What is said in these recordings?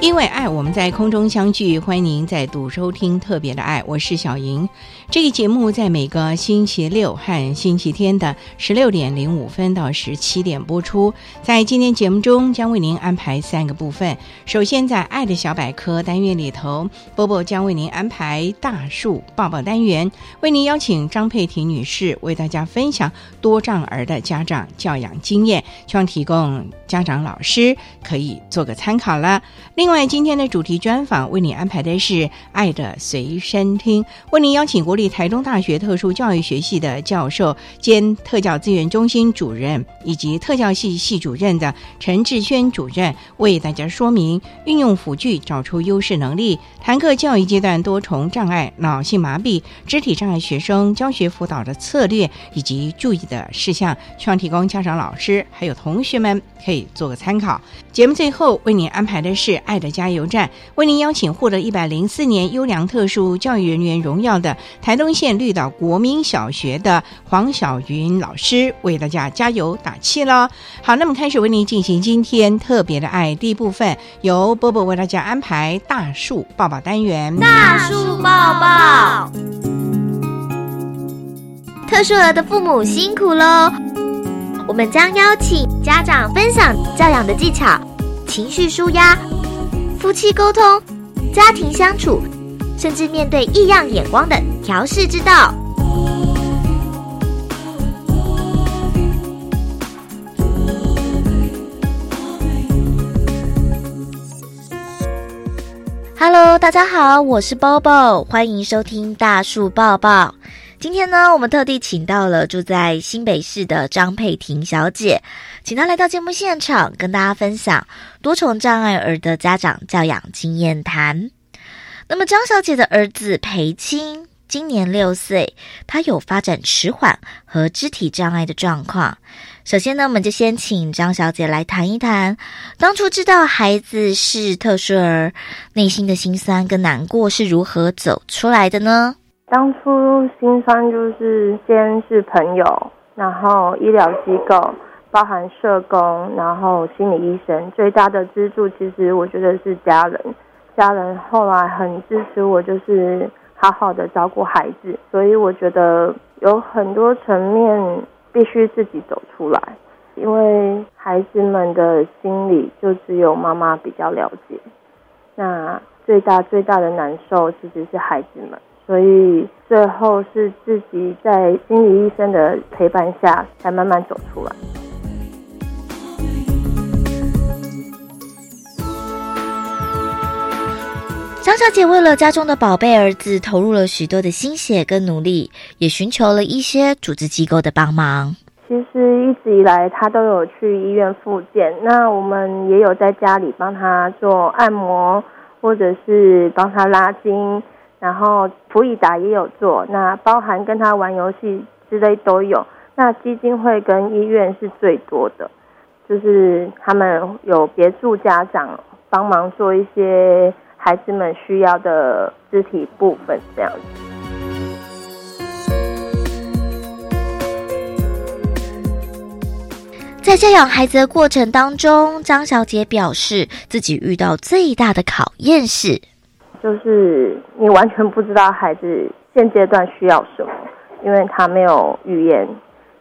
因为爱，我们在空中相聚。欢迎您再度收听特别的爱，我是小莹。这个节目在每个星期六和星期天的十六点零五分到十七点播出。在今天节目中，将为您安排三个部分。首先，在“爱的小百科”单元里头，波波将为您安排大树抱抱单元，为您邀请张佩婷女士为大家分享多障儿的家长教养经验，希望提供家长老师可以做个参考了。另另外，今天的主题专访为你安排的是“爱的随身听”，为您邀请国立台中大学特殊教育学系的教授兼特教资源中心主任以及特教系系主任的陈志轩主任，为大家说明运用辅具找出优势能力，谈课教育阶段多重障碍、脑性麻痹、肢体障碍学生教学辅导的策略以及注意的事项，希望提供家长、老师还有同学们可以做个参考。节目最后为您安排的是“爱的加油站”，为您邀请获得一百零四年优良特殊教育人员荣耀的台东县绿岛国民小学的黄小云老师，为大家加油打气了。好，那么开始为您进行今天特别的爱第一部分，由波波为大家安排大树抱抱单元。大树抱抱，特殊儿的父母辛苦喽！我们将邀请家长分享教养的技巧、情绪舒压、夫妻沟通、家庭相处，甚至面对异样眼光的调试之道。Hello，大家好，我是包包，欢迎收听大树抱抱。今天呢，我们特地请到了住在新北市的张佩婷小姐，请她来到节目现场，跟大家分享多重障碍儿的家长教养经验谈。那么，张小姐的儿子裴青今年六岁，他有发展迟缓和肢体障碍的状况。首先呢，我们就先请张小姐来谈一谈，当初知道孩子是特殊儿，内心的辛酸跟难过是如何走出来的呢？当初心酸就是先是朋友，然后医疗机构，包含社工，然后心理医生，最大的支柱其实我觉得是家人。家人后来很支持我，就是好好的照顾孩子，所以我觉得有很多层面必须自己走出来，因为孩子们的心理就只有妈妈比较了解。那最大最大的难受其实是孩子们。所以最后是自己在心理医生的陪伴下，才慢慢走出来。张小姐为了家中的宝贝儿子，投入了许多的心血跟努力，也寻求了一些组织机构的帮忙。其实一直以来，他都有去医院复健，那我们也有在家里帮他做按摩，或者是帮他拉筋。然后普以达也有做，那包含跟他玩游戏之类都有。那基金会跟医院是最多的，就是他们有别助家长帮忙做一些孩子们需要的肢体部分这样子。在教养孩子的过程当中，张小姐表示自己遇到最大的考验是，就是你完全不知道孩子现阶段需要什么，因为他没有语言，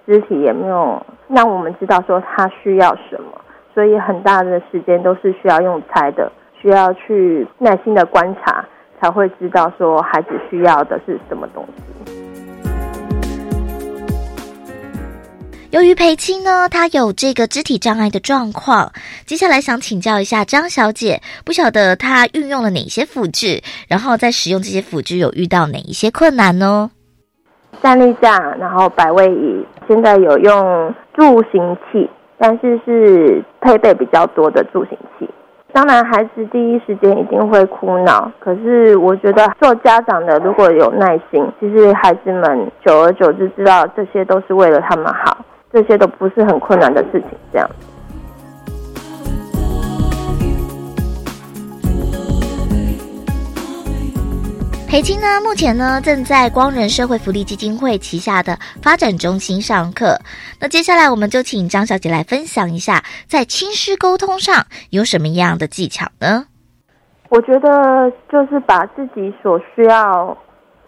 肢体也没有让我们知道说他需要什么，所以很大的时间都是需要用猜的，需要去耐心的观察，才会知道说孩子需要的是什么东西。由于裴青呢，她有这个肢体障碍的状况，接下来想请教一下张小姐，不晓得她运用了哪些辅具，然后在使用这些辅具有遇到哪一些困难呢？站立架，然后百位椅，现在有用助行器，但是是配备比较多的助行器。当然，孩子第一时间一定会哭闹，可是我觉得做家长的如果有耐心，其实孩子们久而久之知道这些都是为了他们好。这些都不是很困难的事情，这样。裴青呢，目前呢正在光仁社会福利基金会旗下的发展中心上课。那接下来我们就请张小姐来分享一下，在亲师沟通上有什么样的技巧呢？我觉得就是把自己所需要。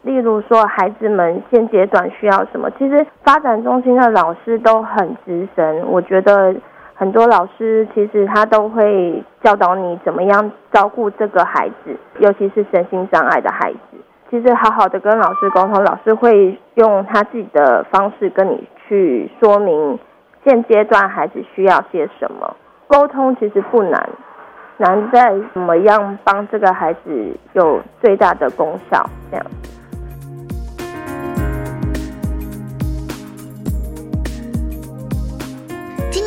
例如说，孩子们现阶段需要什么？其实发展中心的老师都很资深，我觉得很多老师其实他都会教导你怎么样照顾这个孩子，尤其是身心障碍的孩子。其实好好的跟老师沟通，老师会用他自己的方式跟你去说明现阶段孩子需要些什么。沟通其实不难，难在怎么样帮这个孩子有最大的功效，这样。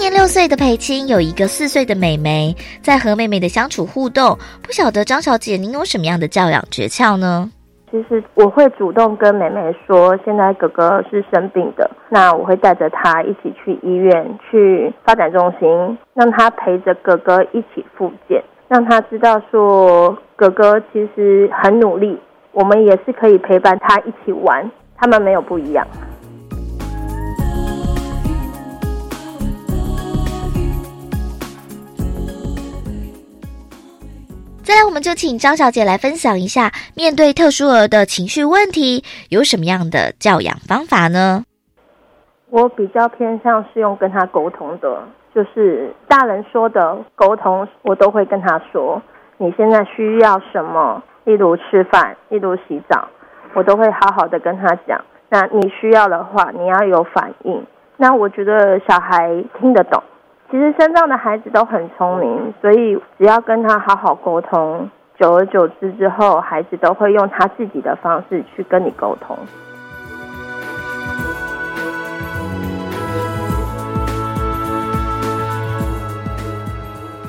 年六岁的裴青有一个四岁的妹妹，在和妹妹的相处互动，不晓得张小姐您有什么样的教养诀窍呢？其实我会主动跟妹妹说，现在哥哥是生病的，那我会带着他一起去医院、去发展中心，让他陪着哥哥一起复健，让他知道说哥哥其实很努力，我们也是可以陪伴他一起玩，他们没有不一样。再来，我们就请张小姐来分享一下，面对特殊儿的情绪问题，有什么样的教养方法呢？我比较偏向是用跟他沟通的，就是大人说的沟通，我都会跟他说，你现在需要什么，例如吃饭，例如洗澡，我都会好好的跟他讲。那你需要的话，你要有反应。那我觉得小孩听得懂。其实身上的孩子都很聪明，所以只要跟他好好沟通，久而久之之后，孩子都会用他自己的方式去跟你沟通。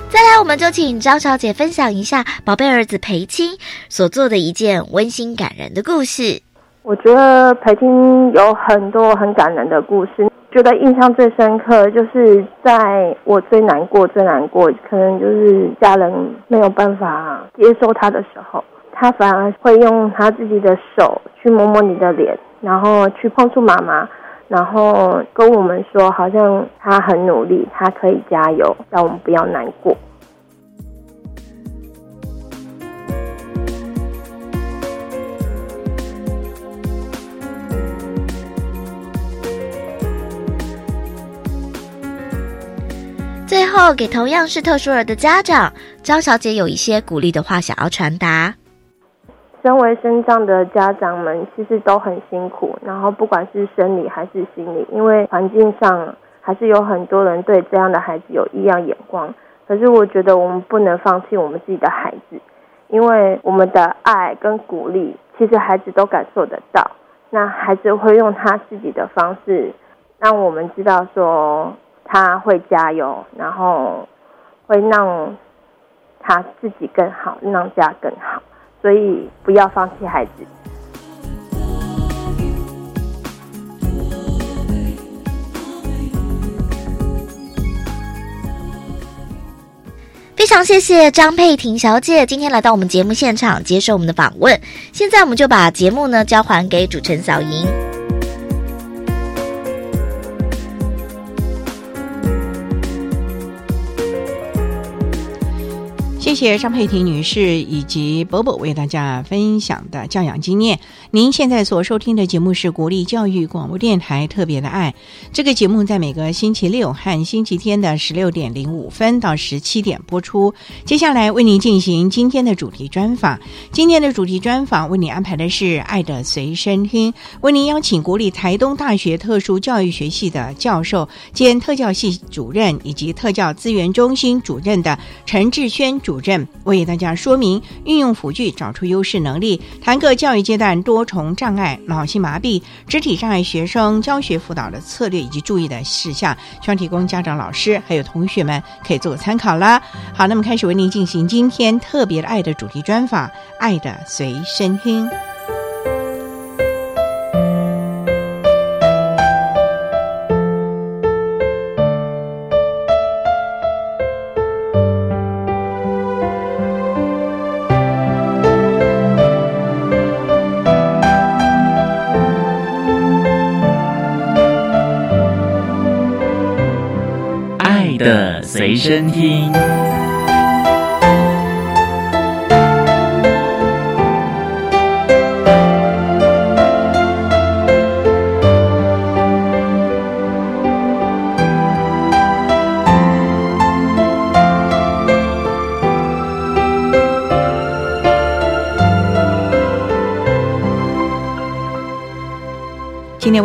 再来，我们就请张小姐分享一下宝贝儿子裴青所做的一件温馨感人的故事。我觉得裴青有很多很感人的故事。觉得印象最深刻，就是在我最难过、最难过，可能就是家人没有办法接受他的时候，他反而会用他自己的手去摸摸你的脸，然后去碰触妈妈，然后跟我们说，好像他很努力，他可以加油，让我们不要难过。后，给同样是特殊儿的家长张小姐有一些鼓励的话想要传达。身为身障的家长们，其实都很辛苦，然后不管是生理还是心理，因为环境上还是有很多人对这样的孩子有异样眼光。可是我觉得我们不能放弃我们自己的孩子，因为我们的爱跟鼓励，其实孩子都感受得到。那孩子会用他自己的方式，让我们知道说。他会加油，然后会让他自己更好，让家更好，所以不要放弃孩子。非常谢谢张佩婷小姐今天来到我们节目现场接受我们的访问。现在我们就把节目呢交还给主持人小莹。谢谢张佩婷女士以及伯伯为大家分享的教养经验。您现在所收听的节目是国立教育广播电台特别的爱。这个节目在每个星期六和星期天的十六点零五分到十七点播出。接下来为您进行今天的主题专访。今天的主题专访为您安排的是《爱的随身听》，为您邀请国立台东大学特殊教育学系的教授兼特教系主任以及特教资源中心主任的陈志轩主任为大家说明运用辅具找出优势能力，谈个教育阶段多重障碍、脑性麻痹、肢体障碍学生教学辅导的策略以及注意的事项，希望提供家长、老师还有同学们可以做个参考啦。好，那么开始为您进行今天特别爱的主题专访，《爱的随身听》。身听。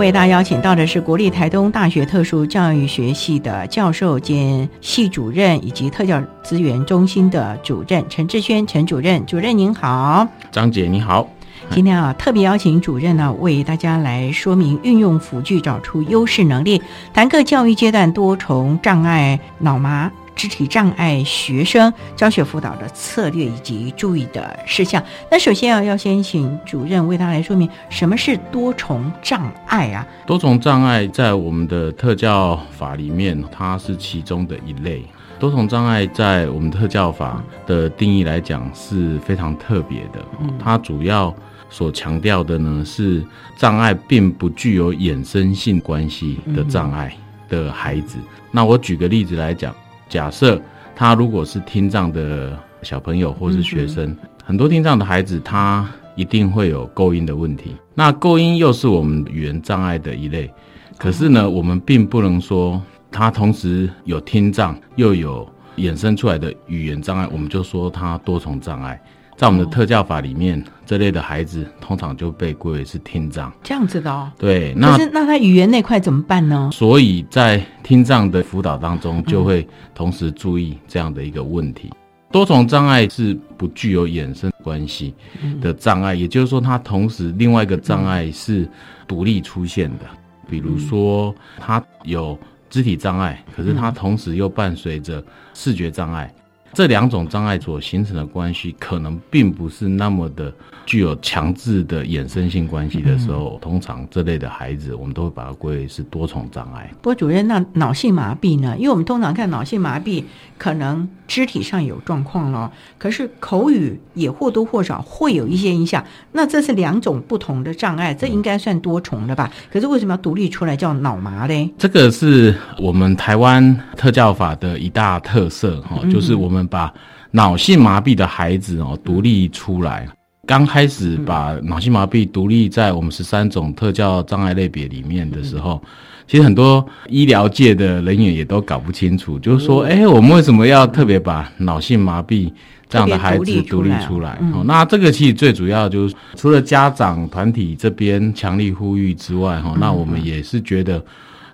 为大家邀请到的是国立台东大学特殊教育学系的教授兼系主任，以及特教资源中心的主任陈志轩陈主任。主任您好，张姐你好。今天啊，特别邀请主任呢为大家来说明运用辅具找出优势能力，谈各教育阶段多重障碍、脑麻。肢体障碍学生教学辅导的策略以及注意的事项。那首先啊，要先请主任为他来说明什么是多重障碍啊？多重障碍在我们的特教法里面，它是其中的一类。多重障碍在我们特教法的定义来讲是非常特别的，它主要所强调的呢是障碍并不具有衍生性关系的障碍的孩子。那我举个例子来讲。假设他如果是听障的小朋友或是学生，很多听障的孩子，他一定会有构音的问题。那构音又是我们语言障碍的一类，可是呢，我们并不能说他同时有听障又有衍生出来的语言障碍，我们就说他多重障碍。在我们的特教法里面，这类的孩子通常就被归为是听障，这样子的哦。对，那那他语言那块怎么办呢？所以在听障的辅导当中，就会同时注意这样的一个问题。多重障碍是不具有衍生关系的障碍，也就是说，它同时另外一个障碍是独立出现的。比如说，他有肢体障碍，可是他同时又伴随着视觉障碍。这两种障碍所形成的关系，可能并不是那么的具有强制的衍生性关系的时候，通常这类的孩子，我们都会把它归为是多重障碍。不过，主任，那脑性麻痹呢？因为我们通常看脑性麻痹，可能肢体上有状况了，可是口语也或多或少会有一些影响。那这是两种不同的障碍，这应该算多重的吧？可是为什么要独立出来叫脑麻嘞？这个是我们台湾特教法的一大特色哈，就是我们。把脑性麻痹的孩子哦独立出来，刚开始把脑性麻痹独立在我们十三种特教障碍类别里面的时候，其实很多医疗界的人员也都搞不清楚，就是说，哎，我们为什么要特别把脑性麻痹这样的孩子独立出来？哦，那这个其实最主要就是除了家长团体这边强力呼吁之外，哈，那我们也是觉得。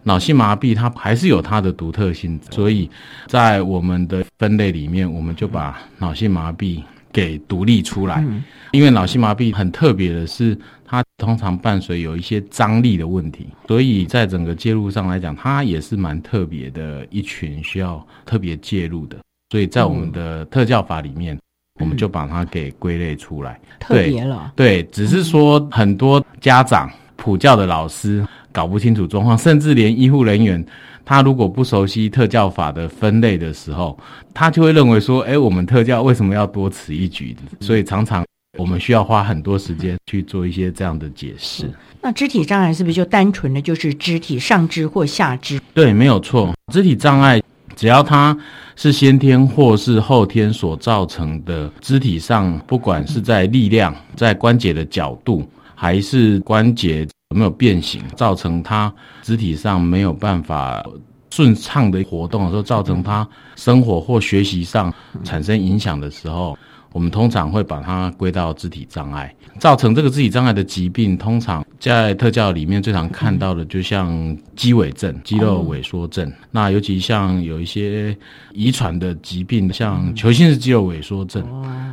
脑性麻痹它还是有它的独特性，所以在我们的分类里面，我们就把脑性麻痹给独立出来。因为脑性麻痹很特别的是，它通常伴随有一些张力的问题，所以在整个介入上来讲，它也是蛮特别的一群需要特别介入的。所以在我们的特教法里面，我们就把它给归类出来。特别了，对，只是说很多家长、普教的老师。搞不清楚状况，甚至连医护人员，他如果不熟悉特教法的分类的时候，他就会认为说：“哎，我们特教为什么要多此一举？”所以常常我们需要花很多时间去做一些这样的解释。那肢体障碍是不是就单纯的就是肢体上肢或下肢？对，没有错。肢体障碍只要它是先天或是后天所造成的肢体上，不管是在力量、在关节的角度，还是关节有没有变形，造成他肢体上没有办法顺畅的活动的时候，造成他生活或学习上产生影响的时候。我们通常会把它归到肢体障碍，造成这个肢体障碍的疾病，通常在特教里面最常看到的，就像肌萎症、肌肉萎缩症。那尤其像有一些遗传的疾病，像球性式肌肉萎缩症，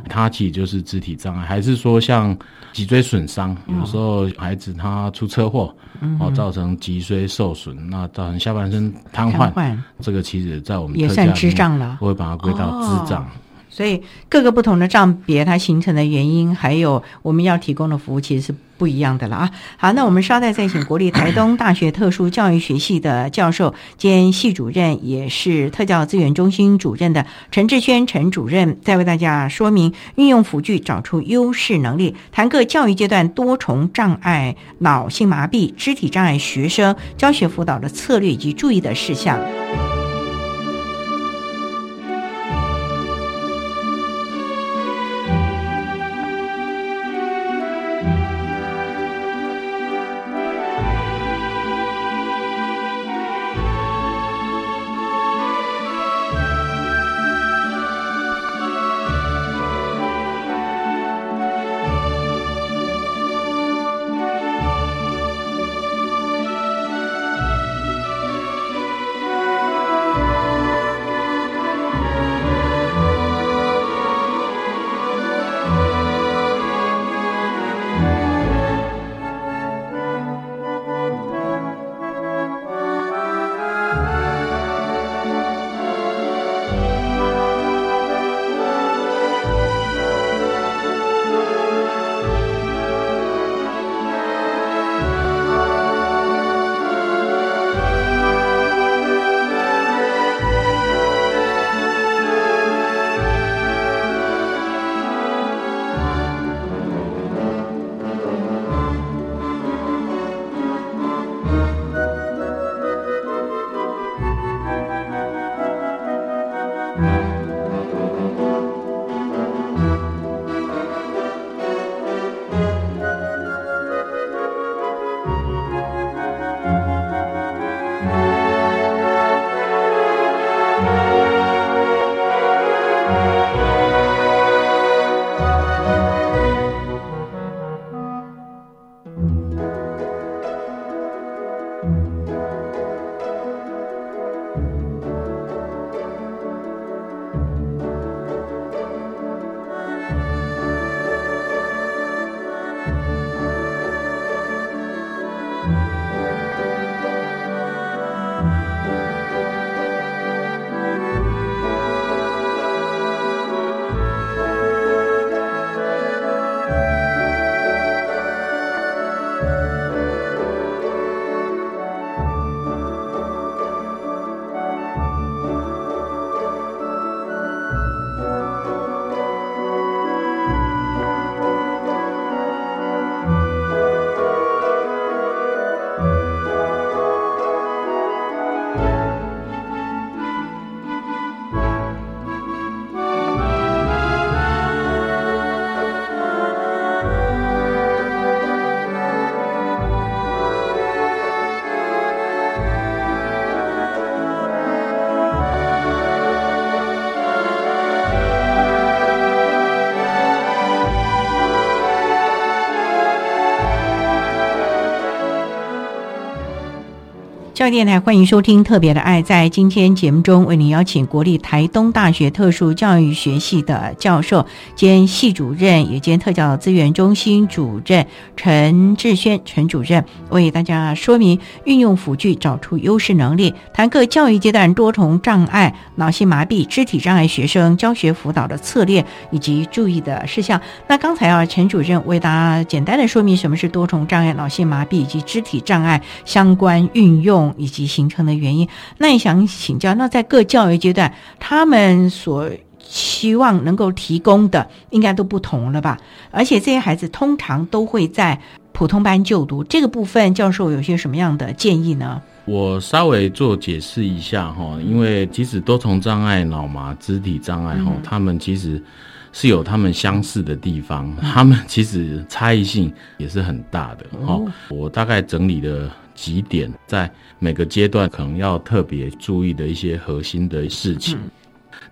它其实就是肢体障碍。还是说像脊椎损伤，有时候孩子他出车祸，哦，造成脊椎受损，那造成下半身瘫痪，这个其实在我们也算智障了，会把它归到智障。所以各个不同的障别，它形成的原因，还有我们要提供的服务，其实是不一样的了啊。好，那我们稍待再请国立台东大学特殊教育学系的教授兼系主任，也是特教资源中心主任的陈志轩陈主任，再为大家说明运用辅具找出优势能力，谈各教育阶段多重障碍、脑性麻痹、肢体障碍学生教学辅导的策略以及注意的事项。教育电台欢迎收听《特别的爱》。在今天节目中，为您邀请国立台东大学特殊教育学系的教授兼系主任，也兼特教资源中心主任陈志轩陈主任，为大家说明运用辅具找出优势能力，谈各教育阶段多重障碍、脑性麻痹、肢体障碍学生教学辅导的策略以及注意的事项。那刚才啊，陈主任为大家简单的说明什么是多重障碍、脑性麻痹以及肢体障碍相关运用。以及形成的原因，那也想请教，那在各教育阶段，他们所期望能够提供的，应该都不同了吧？而且这些孩子通常都会在普通班就读，这个部分教授有些什么样的建议呢？我稍微做解释一下哈，因为即使多重障碍、脑麻、肢体障碍哈，他们其实是有他们相似的地方，他们其实差异性也是很大的哈。我大概整理了几点，在每个阶段可能要特别注意的一些核心的事情，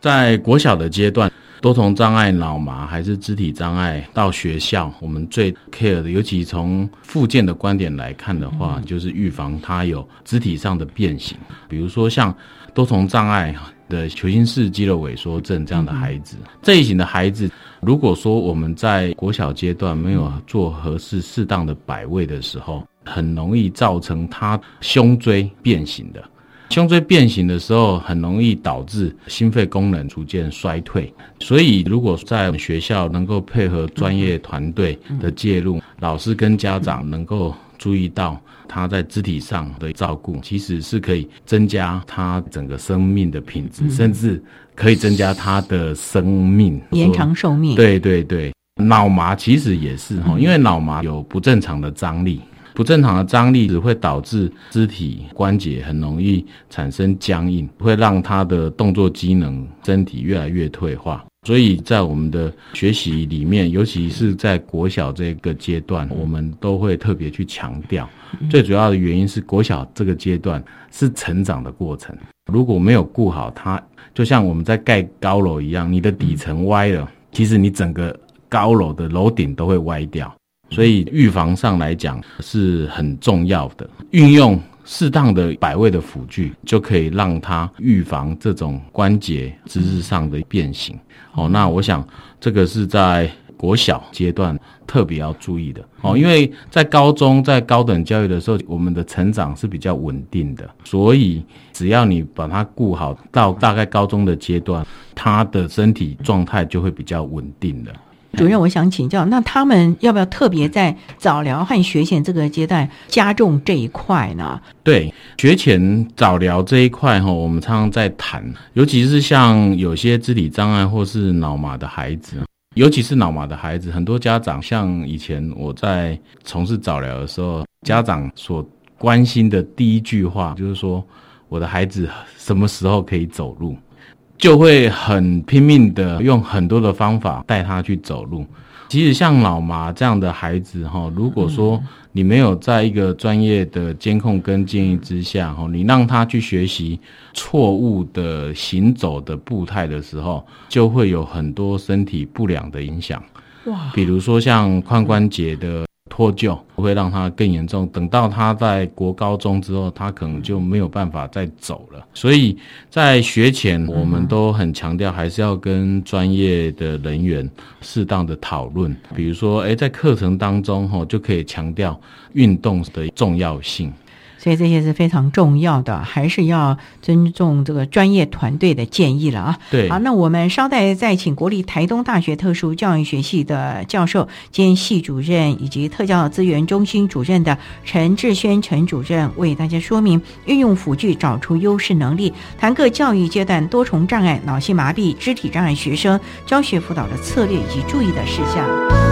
在国小的阶段。多重障碍、脑麻还是肢体障碍，到学校我们最 care 的，尤其从附件的观点来看的话，就是预防它有肢体上的变形。比如说像多重障碍的球心式肌肉萎缩症这样的孩子，这一型的孩子，如果说我们在国小阶段没有做合适适当的摆位的时候，很容易造成他胸椎变形的。胸椎变形的时候，很容易导致心肺功能逐渐衰退。所以，如果在学校能够配合专业团队的介入，老师跟家长能够注意到他在肢体上的照顾，其实是可以增加他整个生命的品质，甚至可以增加他的生命，延长寿命。对对对，脑麻其实也是哈，因为脑麻有不正常的张力。不正常的张力只会导致肢体关节很容易产生僵硬，会让他的动作机能、身体越来越退化。所以在我们的学习里面，尤其是在国小这个阶段，我们都会特别去强调。最主要的原因是国小这个阶段是成长的过程，如果没有顾好它，就像我们在盖高楼一样，你的底层歪了，其实你整个高楼的楼顶都会歪掉。所以预防上来讲是很重要的，运用适当的摆位的辅具，就可以让它预防这种关节姿势上的变形。哦，那我想这个是在国小阶段特别要注意的。哦，因为在高中在高等教育的时候，我们的成长是比较稳定的，所以只要你把它顾好，到大概高中的阶段，他的身体状态就会比较稳定的。主任，我想请教，那他们要不要特别在早疗和学前这个阶段加重这一块呢？对，学前早疗这一块哈，我们常常在谈，尤其是像有些肢体障碍或是脑麻的孩子，尤其是脑麻的孩子，很多家长像以前我在从事早疗的时候，家长所关心的第一句话就是说，我的孩子什么时候可以走路？就会很拼命的用很多的方法带他去走路。其实像老麻这样的孩子哈，如果说你没有在一个专业的监控跟建议之下哈，你让他去学习错误的行走的步态的时候，就会有很多身体不良的影响。哇，比如说像髋关节的。脱臼会让他更严重，等到他在国高中之后，他可能就没有办法再走了。所以在学前，我们都很强调，还是要跟专业的人员适当的讨论。比如说，诶，在课程当中，哈，就可以强调运动的重要性。所以这些是非常重要的，还是要尊重这个专业团队的建议了啊。对，好，那我们稍待再请国立台东大学特殊教育学系的教授兼系主任以及特教资源中心主任的陈志轩陈主任为大家说明运用辅具找出优势能力，谈各教育阶段多重障碍、脑性麻痹、肢体障碍学生教学辅导的策略以及注意的事项。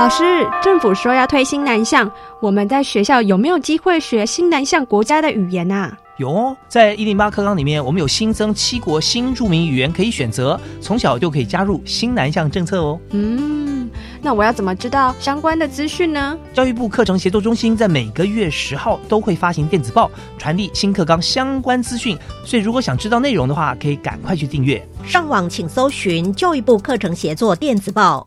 老师，政府说要推新南向，我们在学校有没有机会学新南向国家的语言啊？有哦，在一零八课纲里面，我们有新增七国新著名语言可以选择，从小就可以加入新南向政策哦。嗯，那我要怎么知道相关的资讯呢？教育部课程协作中心在每个月十号都会发行电子报，传递新课纲相关资讯，所以如果想知道内容的话，可以赶快去订阅。上网请搜寻教育部课程协作电子报。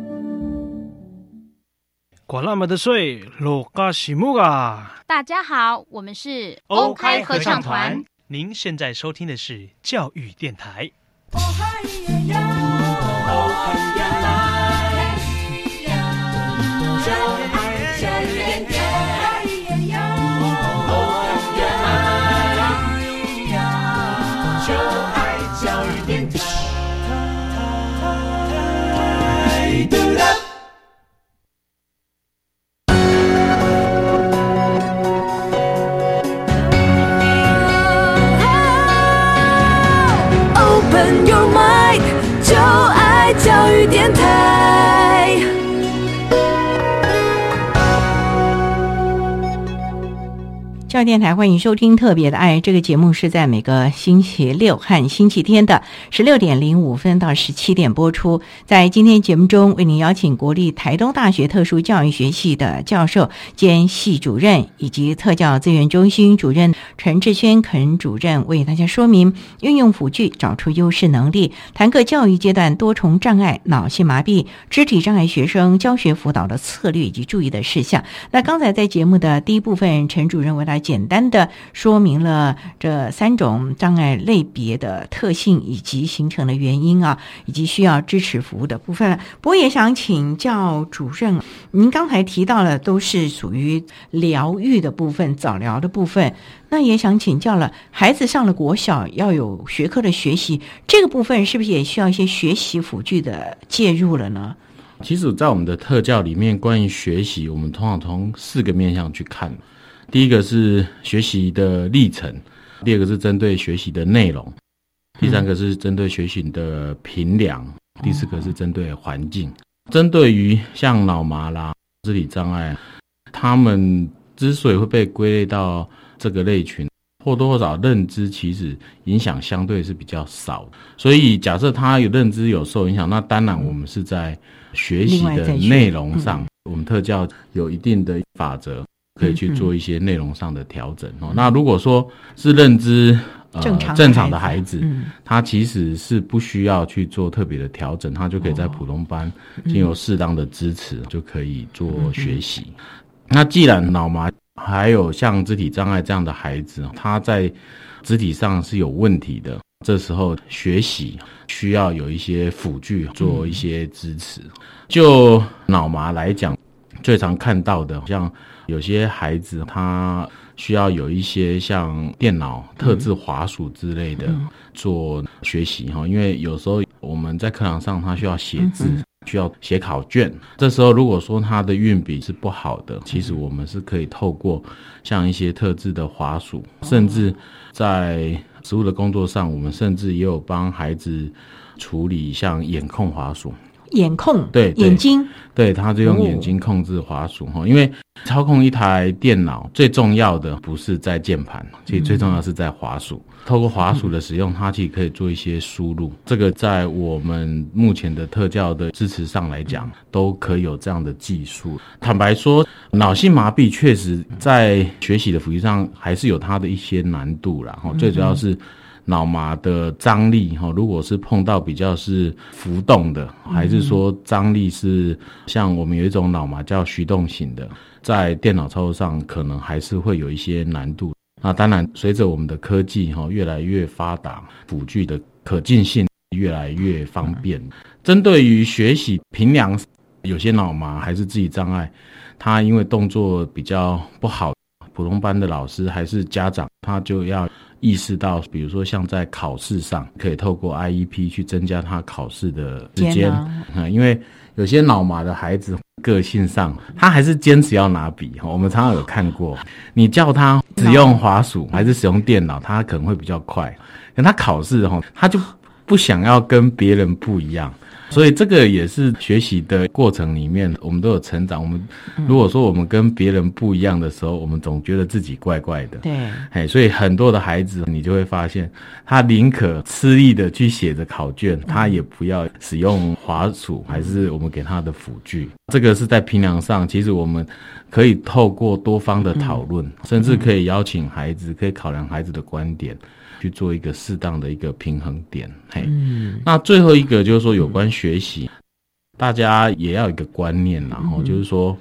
管那么的水，落嘎西木啊！大家好，我们是 OK 合唱团。您现在收听的是教育电台。电台欢迎收听《特别的爱》这个节目，是在每个星期六和星期天的十六点零五分到十七点播出。在今天节目中，为您邀请国立台东大学特殊教育学系的教授兼系主任，以及特教资源中心主任陈志轩肯主任，为大家说明运用辅具找出优势能力，谈个教育阶段多重障碍、脑性麻痹、肢体障碍学生教学辅导的策略以及注意的事项。那刚才在节目的第一部分，陈主任为大家。简单的说明了这三种障碍类别的特性以及形成的原因啊，以及需要支持服务的部分。不过也想请教主任，您刚才提到了都是属于疗愈的部分、早疗的部分，那也想请教了，孩子上了国小要有学科的学习，这个部分是不是也需要一些学习辅具的介入了呢？其实，在我们的特教里面，关于学习，我们通常从四个面向去看。第一个是学习的历程，第二个是针对学习的内容，第三个是针对学习的评量，第四个是针对环境。针对于像脑麻啦、肢体障碍，他们之所以会被归类到这个类群，或多或少认知其实影响相对是比较少。所以假设他有认知有受影响，那当然我们是在学习的内容上，我们特教有一定的法则。可以去做一些内容上的调整哦。那如果说是认知呃正常的孩子，他其实是不需要去做特别的调整，他就可以在普通班经由适当的支持就可以做学习。那既然脑麻还有像肢体障碍这样的孩子，他在肢体上是有问题的，这时候学习需要有一些辅具做一些支持。就脑麻来讲，最常看到的像。有些孩子他需要有一些像电脑特制滑鼠之类的做学习哈，因为有时候我们在课堂上他需要写字，需要写考卷，这时候如果说他的运笔是不好的，其实我们是可以透过像一些特制的滑鼠，甚至在实物的工作上，我们甚至也有帮孩子处理像眼控滑鼠。眼控对眼睛，对，他就用眼睛控制滑鼠哈，因为操控一台电脑最重要的不是在键盘，其实最重要是在滑鼠。透过滑鼠的使用，它其实可以做一些输入。这个在我们目前的特教的支持上来讲，都可以有这样的技术。坦白说，脑性麻痹确实在学习的辅助上还是有它的一些难度啦。哈，最主要是脑麻的张力哈，如果是碰到比较是浮动的，还是说张力是像我们有一种脑麻叫徐动型的，在电脑操作上可能还是会有一些难度。那当然，随着我们的科技哈越来越发达，辅具的可进性越来越方便。针对于学习平量，有些脑麻还是自己障碍，他因为动作比较不好，普通班的老师还是家长，他就要意识到，比如说像在考试上，可以透过 IEP 去增加他考试的时间啊，因为有些脑麻的孩子。个性上，他还是坚持要拿笔。我们常常有看过，你叫他使用滑鼠还是使用电脑，他可能会比较快。可他考试哈，他就不想要跟别人不一样。所以这个也是学习的过程里面，我们都有成长。我们如果说我们跟别人不一样的时候，我们总觉得自己怪怪的。对，哎，所以很多的孩子，你就会发现，他宁可吃力的去写着考卷，他也不要使用滑鼠，还是我们给他的辅具。这个是在平量上，其实我们可以透过多方的讨论，甚至可以邀请孩子，可以考量孩子的观点。去做一个适当的一个平衡点，嘿，那最后一个就是说有关学习，大家也要一个观念，然后就是说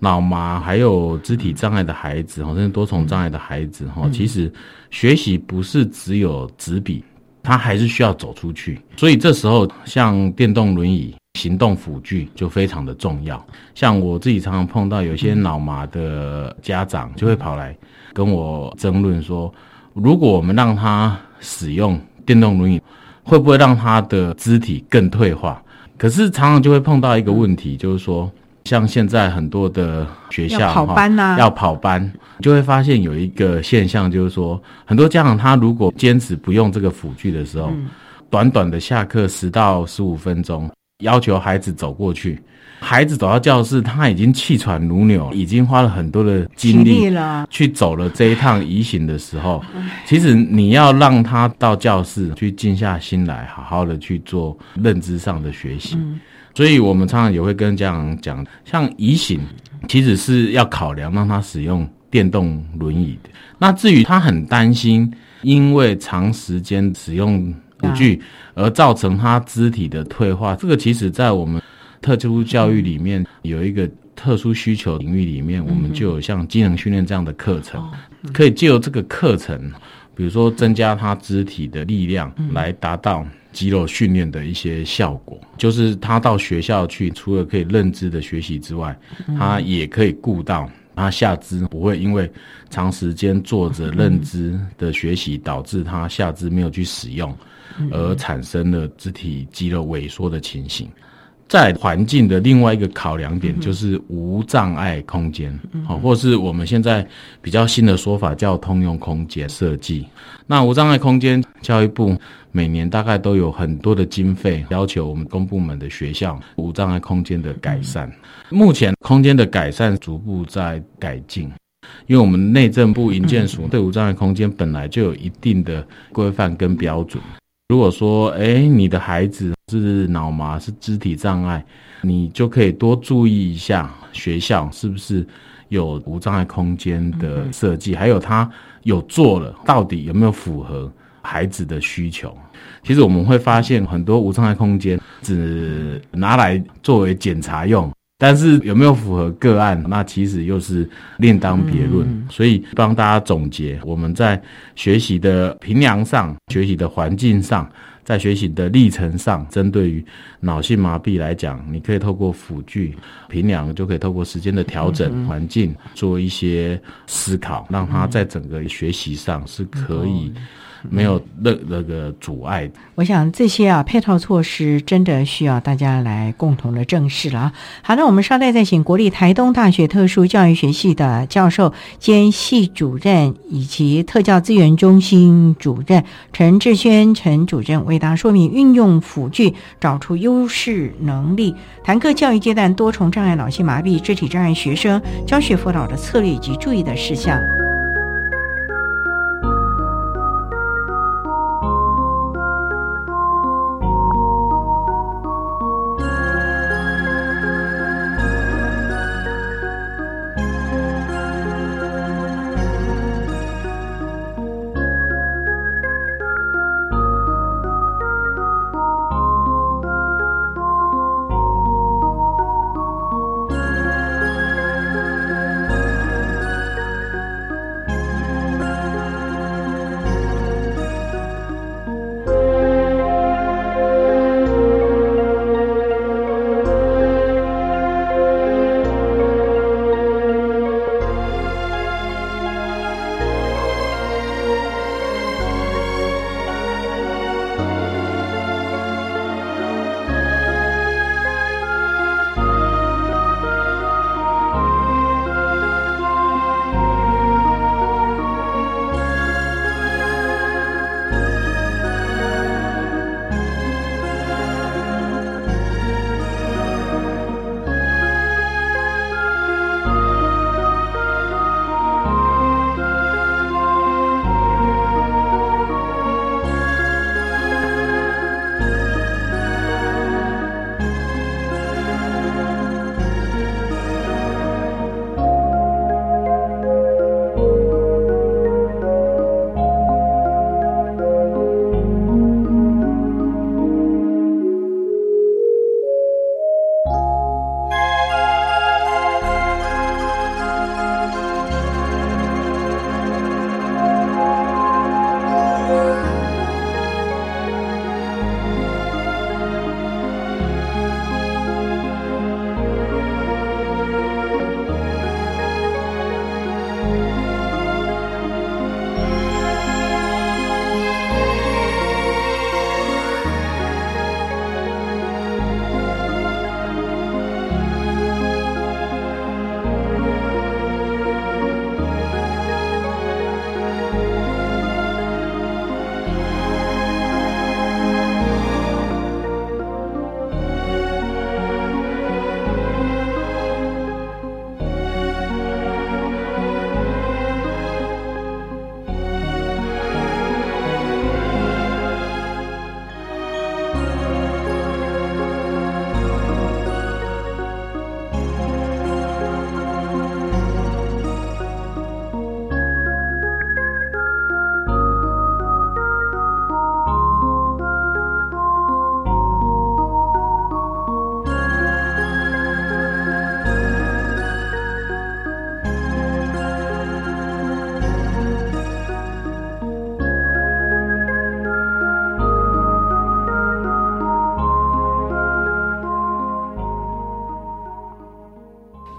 脑麻还有肢体障碍的孩子，甚至多重障碍的孩子，哈，其实学习不是只有纸笔，他还是需要走出去，所以这时候像电动轮椅、行动辅具就非常的重要。像我自己常常碰到有些脑麻的家长，就会跑来跟我争论说。如果我们让他使用电动轮椅，会不会让他的肢体更退化？可是常常就会碰到一个问题，就是说，像现在很多的学校跑班呐，要跑班，就会发现有一个现象，就是说，很多家长他如果坚持不用这个辅具的时候，短短的下课十到十五分钟，要求孩子走过去。孩子走到教室，他已经气喘如牛，已经花了很多的精力了去走了这一趟移行的时候，其实你要让他到教室去静下心来，好好的去做认知上的学习。所以，我们常常也会跟家长讲，像移行，其实是要考量让他使用电动轮椅的。那至于他很担心，因为长时间使用辅具而造成他肢体的退化，这个其实在我们。特殊教育里面有一个特殊需求领域里面，我们就有像机能训练这样的课程，可以借由这个课程，比如说增加他肢体的力量，来达到肌肉训练的一些效果。就是他到学校去，除了可以认知的学习之外，他也可以顾到他下肢不会因为长时间坐着认知的学习，导致他下肢没有去使用，而产生了肢体肌肉萎缩的情形。在环境的另外一个考量点就是无障碍空间，好，或是我们现在比较新的说法叫通用空间设计。那无障碍空间，教育部每年大概都有很多的经费，要求我们公部门的学校无障碍空间的改善。目前空间的改善逐步在改进，因为我们内政部营建署对无障碍空间本来就有一定的规范跟标准。如果说，哎，你的孩子是脑麻，是肢体障碍，你就可以多注意一下学校是不是有无障碍空间的设计，还有他有做了，到底有没有符合孩子的需求？其实我们会发现，很多无障碍空间只拿来作为检查用。但是有没有符合个案？那其实又是另当别论。所以帮大家总结，我们在学习的平量上、学习的环境上、在学习的历程上，针对于脑性麻痹来讲，你可以透过辅具平量，就可以透过时间的调整、环境做一些思考，让他在整个学习上是可以没有那那个阻碍。我想这些啊配套措施真的需要大家来共同的正视了啊。好，那我们稍待再请国立台东大学特殊教育学系的教授兼系主任以及特教资源中心主任陈志轩陈主任为大家说明运用辅具找出优势能力，谈课教育阶段多重障碍、脑性麻痹、肢体障碍学生教学辅导的策略以及注意的事项。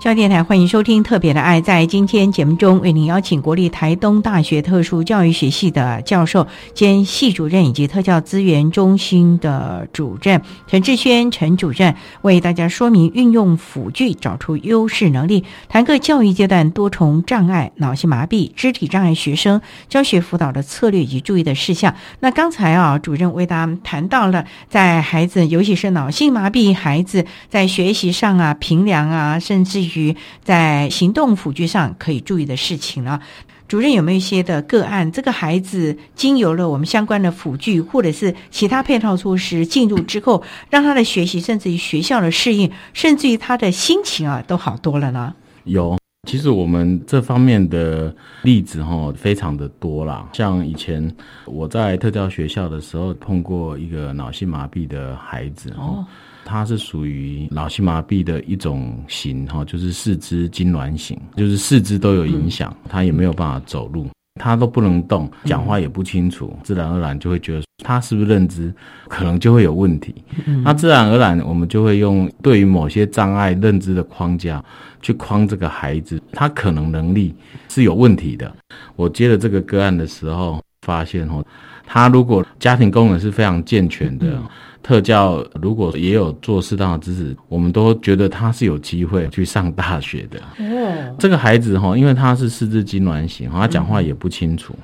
教电台欢迎收听《特别的爱》。在今天节目中，为您邀请国立台东大学特殊教育学系的教授兼系主任以及特教资源中心的主任陈志轩陈主任，为大家说明运用辅具找出优势能力，谈各教育阶段多重障碍、脑性麻痹、肢体障碍学生教学辅导的策略以及注意的事项。那刚才啊，主任为大家谈到了在孩子，尤其是脑性麻痹孩子在学习上啊、平凉啊，甚至于于在行动辅具上可以注意的事情呢？主任有没有一些的个案？这个孩子经由了我们相关的辅具或者是其他配套措施进入之后，让他的学习，甚至于学校的适应，甚至于他的心情啊，都好多了呢？有，其实我们这方面的例子哈，非常的多啦。像以前我在特教学校的时候，碰过一个脑性麻痹的孩子哦。它是属于脑性麻痹的一种型哈，就是四肢痉挛型，就是四肢都有影响，他也没有办法走路，他都不能动，讲话也不清楚，自然而然就会觉得他是不是认知可能就会有问题。那自然而然，我们就会用对于某些障碍认知的框架去框这个孩子，他可能能力是有问题的。我接了这个个案的时候。发现哦，他如果家庭功能是非常健全的，特教如果也有做适当的支持，我们都觉得他是有机会去上大学的。哦，这个孩子哈，因为他是四肢痉挛型，他讲话也不清楚。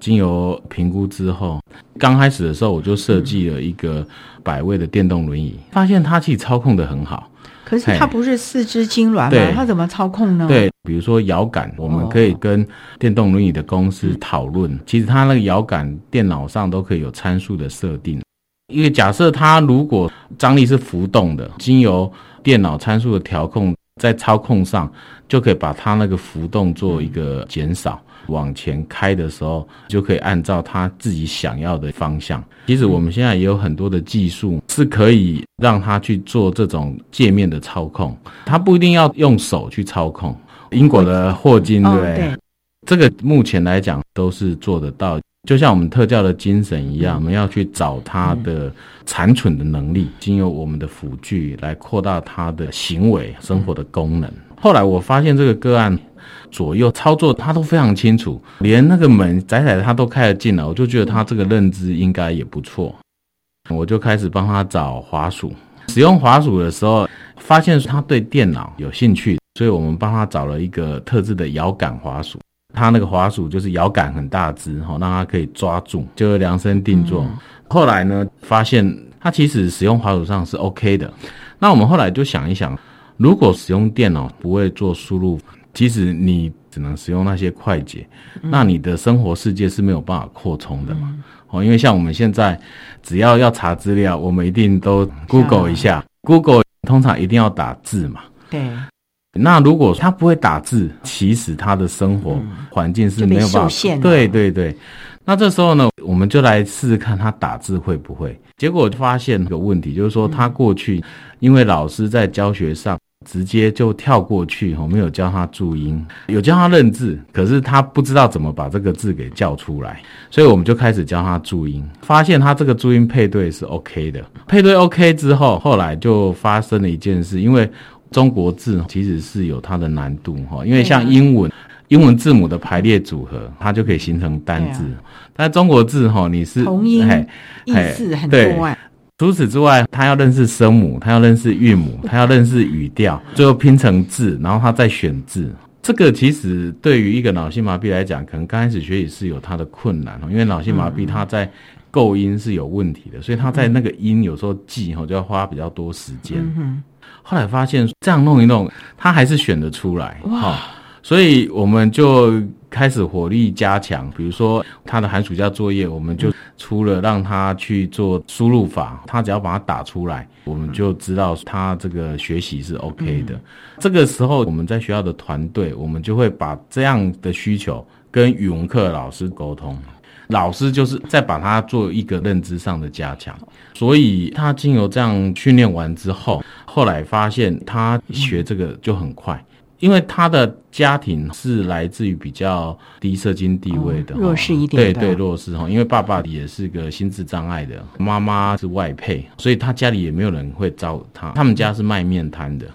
经由评估之后，刚开始的时候我就设计了一个百位的电动轮椅，发现他其实操控的很好。可是他不是四肢痉挛吗？他怎么操控呢？对，比如说摇杆，我们可以跟电动轮椅的公司讨论。其实他那个摇杆电脑上都可以有参数的设定。因为假设它如果张力是浮动的，经由电脑参数的调控，在操控上就可以把它那个浮动做一个减少。往前开的时候，就可以按照它自己想要的方向。其实我们现在也有很多的技术是可以让它去做这种界面的操控，它不一定要用手去操控。英国的霍金，对？这个目前来讲都是做得到。就像我们特教的精神一样，我们要去找他的残存的能力，经由我们的辅具来扩大他的行为、生活的功能。后来我发现这个个案。左右操作他都非常清楚，连那个门窄窄的他都开得进来，我就觉得他这个认知应该也不错。我就开始帮他找滑鼠，使用滑鼠的时候，发现他对电脑有兴趣，所以我们帮他找了一个特制的摇杆滑鼠。他那个滑鼠就是摇杆很大只，哈，让它可以抓住，就量身定做。后来呢，发现它其实使用滑鼠上是 OK 的。那我们后来就想一想，如果使用电脑不会做输入。其实你只能使用那些快捷，那你的生活世界是没有办法扩充的嘛？哦，因为像我们现在只要要查资料，我们一定都 Google 一下，Google 通常一定要打字嘛。对。那如果他不会打字，其实他的生活环境是没有办法。对对对。那这时候呢，我们就来试试看他打字会不会。结果发现一个问题，就是说他过去因为老师在教学上。直接就跳过去，我没有教他注音，有教他认字，可是他不知道怎么把这个字给叫出来，所以我们就开始教他注音，发现他这个注音配对是 OK 的，配对 OK 之后，后来就发生了一件事，因为中国字其实是有它的难度哈，因为像英文，英文字母的排列组合，它就可以形成单字，但中国字哈，你是同音，意思很多啊。除此之外，他要认识声母，他要认识韵母，他要认识语调，最后拼成字，然后他再选字。这个其实对于一个脑性麻痹来讲，可能刚开始学习是有它的困难因为脑性麻痹它在构音是有问题的，所以他在那个音有时候记哈就要花比较多时间。后来发现这样弄一弄，他还是选得出来哇。所以我们就开始火力加强，比如说他的寒暑假作业，我们就除了让他去做输入法，他只要把它打出来，我们就知道他这个学习是 OK 的。这个时候我们在学校的团队，我们就会把这样的需求跟语文课老师沟通，老师就是再把它做一个认知上的加强。所以他经由这样训练完之后，后来发现他学这个就很快。因为他的家庭是来自于比较低社经地位的弱势一点，对对弱势哈。因为爸爸也是个心智障碍的，妈妈是外配，所以他家里也没有人会招他。他们家是卖面摊的，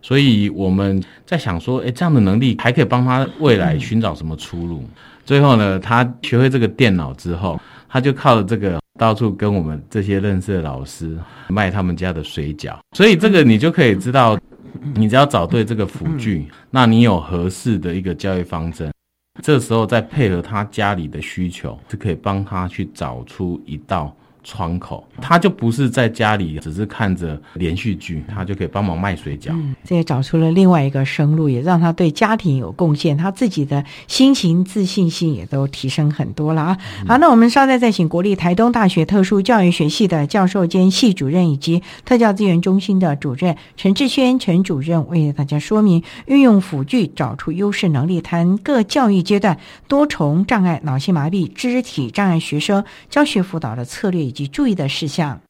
所以我们在想说，哎，这样的能力还可以帮他未来寻找什么出路？最后呢，他学会这个电脑之后，他就靠着这个到处跟我们这些认识的老师卖他们家的水饺。所以这个你就可以知道。你只要找对这个辅具，那你有合适的一个教育方针，这时候再配合他家里的需求，是可以帮他去找出一道。窗口，他就不是在家里只是看着连续剧，他就可以帮忙卖水饺。嗯，这也找出了另外一个生路，也让他对家庭有贡献，他自己的心情、自信心也都提升很多了啊。好，那我们稍待再请国立台东大学特殊教育学系的教授兼系主任以及特教资源中心的主任陈志轩陈主任为大家说明运用辅具找出优势能力，谈各教育阶段多重障碍、脑性麻痹、肢体障碍学生教学辅导的策略。及注意的事项。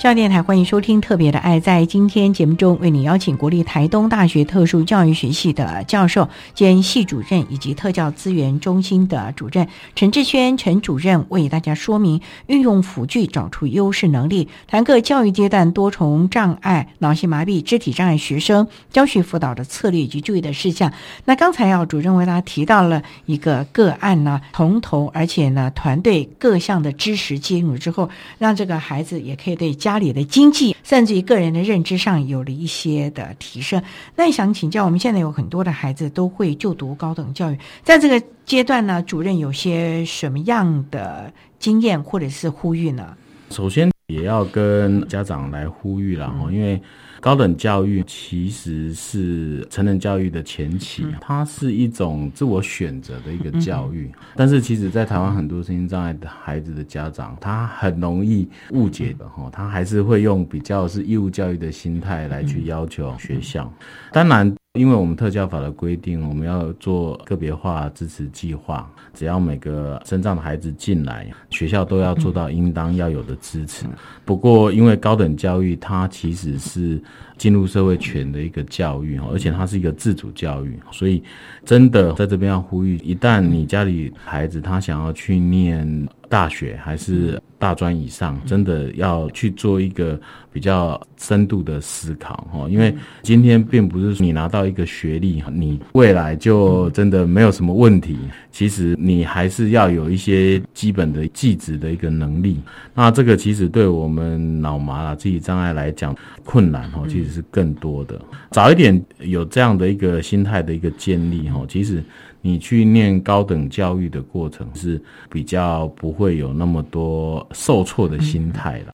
教电台欢迎收听《特别的爱》。在今天节目中，为你邀请国立台东大学特殊教育学系的教授兼系主任，以及特教资源中心的主任陈志轩陈主任，为大家说明运用辅具找出优势能力，谈个教育阶段多重障碍、脑性麻痹、肢体障碍学生教学辅导的策略以及注意的事项。那刚才要主任为大家提到了一个个案呢，从头而且呢，团队各项的知识接入之后，让这个孩子也可以对家里的经济，甚至于个人的认知上有了一些的提升。那想请教，我们现在有很多的孩子都会就读高等教育，在这个阶段呢，主任有些什么样的经验或者是呼吁呢？首先也要跟家长来呼吁了哈，因为。高等教育其实是成人教育的前期，它是一种自我选择的一个教育。但是，其实，在台湾很多身心障碍的孩子的家长，他很容易误解的哈，他还是会用比较是义务教育的心态来去要求学校。当然。因为我们特教法的规定，我们要做个别化支持计划，只要每个身障的孩子进来，学校都要做到应当要有的支持。不过，因为高等教育它其实是进入社会权的一个教育，而且它是一个自主教育，所以真的在这边要呼吁：一旦你家里孩子他想要去念大学，还是大专以上，真的要去做一个。比较深度的思考哈，因为今天并不是你拿到一个学历，你未来就真的没有什么问题。其实你还是要有一些基本的技职的一个能力。那这个其实对我们脑麻啦、肢体障碍来讲，困难哈，其实是更多的。早一点有这样的一个心态的一个建立哈，其实你去念高等教育的过程是比较不会有那么多受挫的心态了。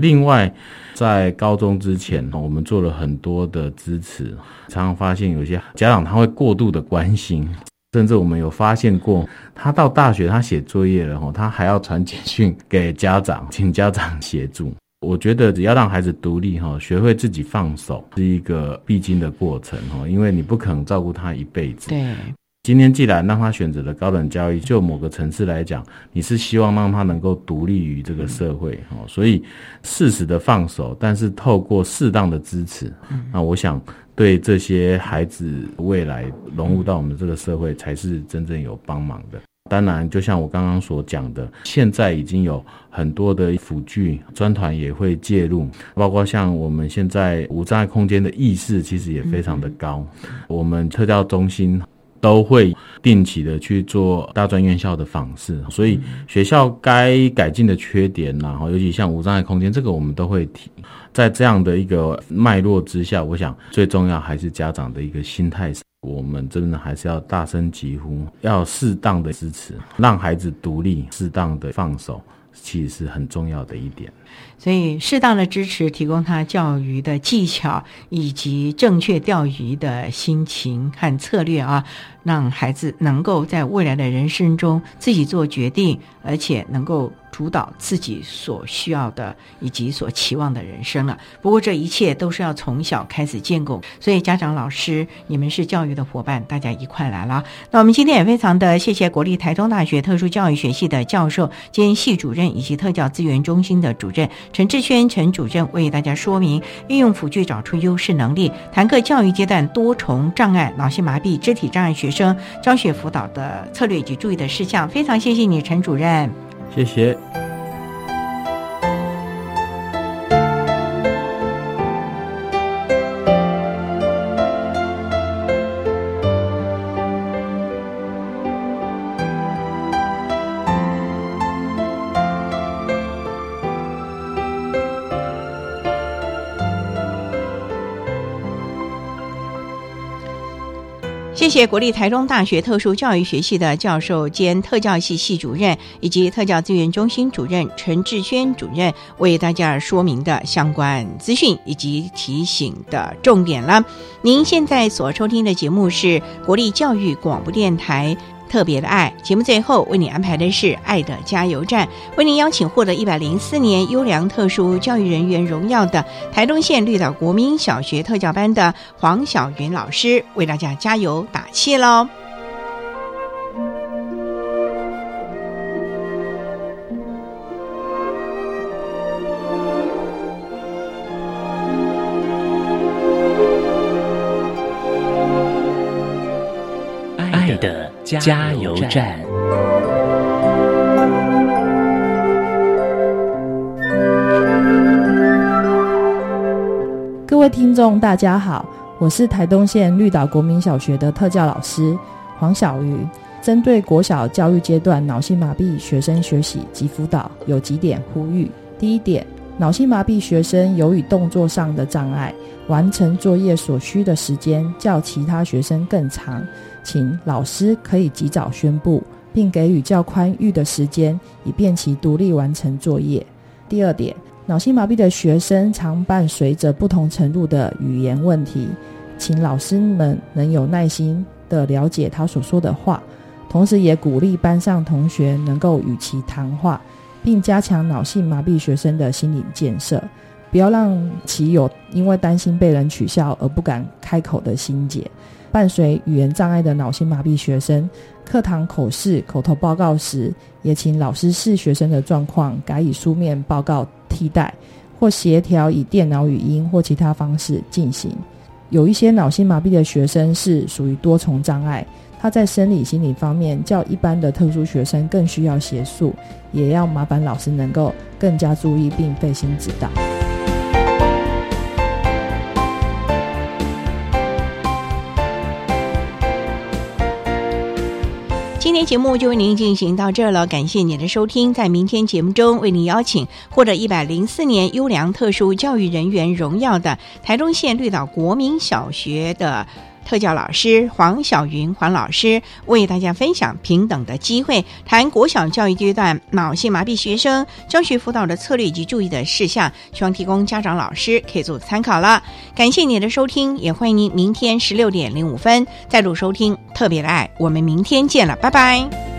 另外，在高中之前，我们做了很多的支持。常常发现有些家长他会过度的关心，甚至我们有发现过，他到大学他写作业了，他还要传简讯给家长，请家长协助。我觉得只要让孩子独立哈，学会自己放手，是一个必经的过程哈，因为你不可能照顾他一辈子。对。今天既然让他选择了高等教育，就某个层次来讲，你是希望让他能够独立于这个社会哦，所以适时的放手，但是透过适当的支持，那我想对这些孩子未来融入到我们这个社会，才是真正有帮忙的。当然，就像我刚刚所讲的，现在已经有很多的辅具专团也会介入，包括像我们现在无障碍空间的意识，其实也非常的高。我们特教中心。都会定期的去做大专院校的访视，所以学校该改进的缺点然后尤其像无障碍空间，这个我们都会提。在这样的一个脉络之下，我想最重要还是家长的一个心态，我们真的还是要大声疾呼，要适当的支持，让孩子独立，适当的放手，其实是很重要的一点。所以，适当的支持，提供他钓鱼的技巧以及正确钓鱼的心情和策略啊，让孩子能够在未来的人生中自己做决定，而且能够。主导自己所需要的以及所期望的人生了。不过这一切都是要从小开始建构，所以家长、老师，你们是教育的伙伴，大家一块来了。那我们今天也非常的谢谢国立台中大学特殊教育学系的教授兼系主任以及特教资源中心的主任陈志轩陈主任为大家说明运用辅具找出优势能力，谈课教育阶段多重障碍、脑性麻痹、肢体障碍学生教学辅导的策略以及注意的事项。非常谢谢你，陈主任。谢谢。谢谢国立台中大学特殊教育学系的教授兼特教系系主任以及特教资源中心主任陈志轩主任为大家说明的相关资讯以及提醒的重点了。您现在所收听的节目是国立教育广播电台。特别的爱节目最后为你安排的是爱的加油站，为您邀请获得一百零四年优良特殊教育人员荣耀的台东县绿岛国民小学特教班的黄晓云老师为大家加油打气喽。加油站。各位听众，大家好，我是台东县绿岛国民小学的特教老师黄小瑜。针对国小教育阶段脑性麻痹学生学习及辅导，有几点呼吁：第一点，脑性麻痹学生由于动作上的障碍，完成作业所需的时间较其他学生更长，请老师可以及早宣布，并给予较宽裕的时间，以便其独立完成作业。第二点。脑性麻痹的学生常伴随着不同程度的语言问题，请老师们能有耐心的了解他所说的话，同时也鼓励班上同学能够与其谈话，并加强脑性麻痹学生的心理建设，不要让其有因为担心被人取笑而不敢开口的心结。伴随语言障碍的脑性麻痹学生，课堂口试、口头报告时，也请老师视学生的状况，改以书面报告替代，或协调以电脑语音或其他方式进行。有一些脑性麻痹的学生是属于多重障碍，他在生理、心理方面较一般的特殊学生更需要协助，也要麻烦老师能够更加注意并费心指导。今天节目就为您进行到这儿了，感谢您的收听。在明天节目中，为您邀请获得一百零四年优良特殊教育人员荣耀的台中县绿岛国民小学的。特教老师黄小云黄老师为大家分享平等的机会，谈国小教育阶段脑性麻痹学生教学辅导的策略以及注意的事项，希望提供家长老师可以做参考了。感谢你的收听，也欢迎您明天十六点零五分再度收听特别的爱。我们明天见了，拜拜。